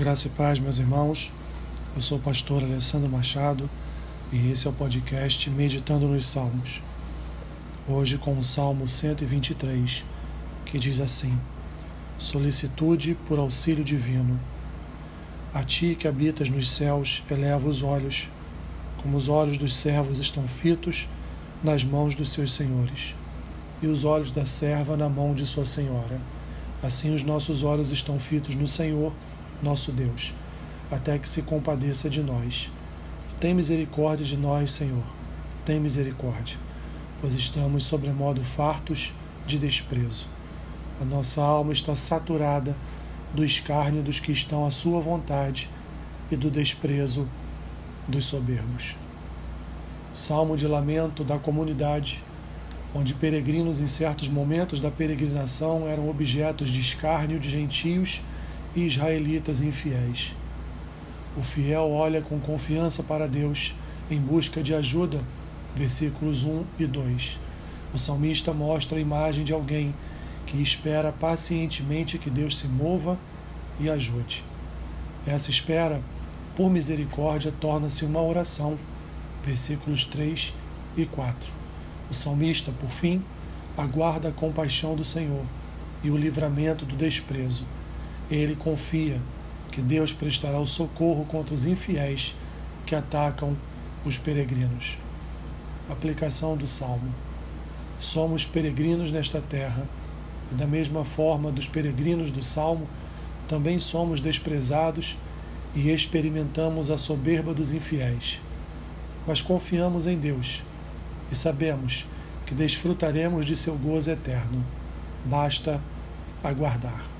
Graça e paz, meus irmãos. Eu sou o pastor Alessandro Machado e esse é o podcast Meditando nos Salmos. Hoje com o Salmo 123, que diz assim: Solicitude por auxílio divino. A ti que habitas nos céus, eleva os olhos, como os olhos dos servos estão fitos nas mãos dos seus senhores, e os olhos da serva na mão de sua senhora. Assim os nossos olhos estão fitos no Senhor nosso Deus, até que se compadeça de nós. Tem misericórdia de nós, Senhor, tem misericórdia, pois estamos sobremodo fartos de desprezo. A nossa alma está saturada do escárnio dos que estão à sua vontade e do desprezo dos soberbos. Salmo de lamento da comunidade, onde peregrinos em certos momentos da peregrinação eram objetos de escárnio de gentios e israelitas infiéis. O fiel olha com confiança para Deus em busca de ajuda. Versículos 1 e 2. O salmista mostra a imagem de alguém que espera pacientemente que Deus se mova e ajude. Essa espera, por misericórdia, torna-se uma oração. Versículos 3 e 4. O salmista, por fim, aguarda a compaixão do Senhor e o livramento do desprezo ele confia que Deus prestará o socorro contra os infiéis que atacam os peregrinos. Aplicação do Salmo. Somos peregrinos nesta terra, e da mesma forma dos peregrinos do Salmo, também somos desprezados e experimentamos a soberba dos infiéis. Mas confiamos em Deus e sabemos que desfrutaremos de seu gozo eterno. Basta aguardar.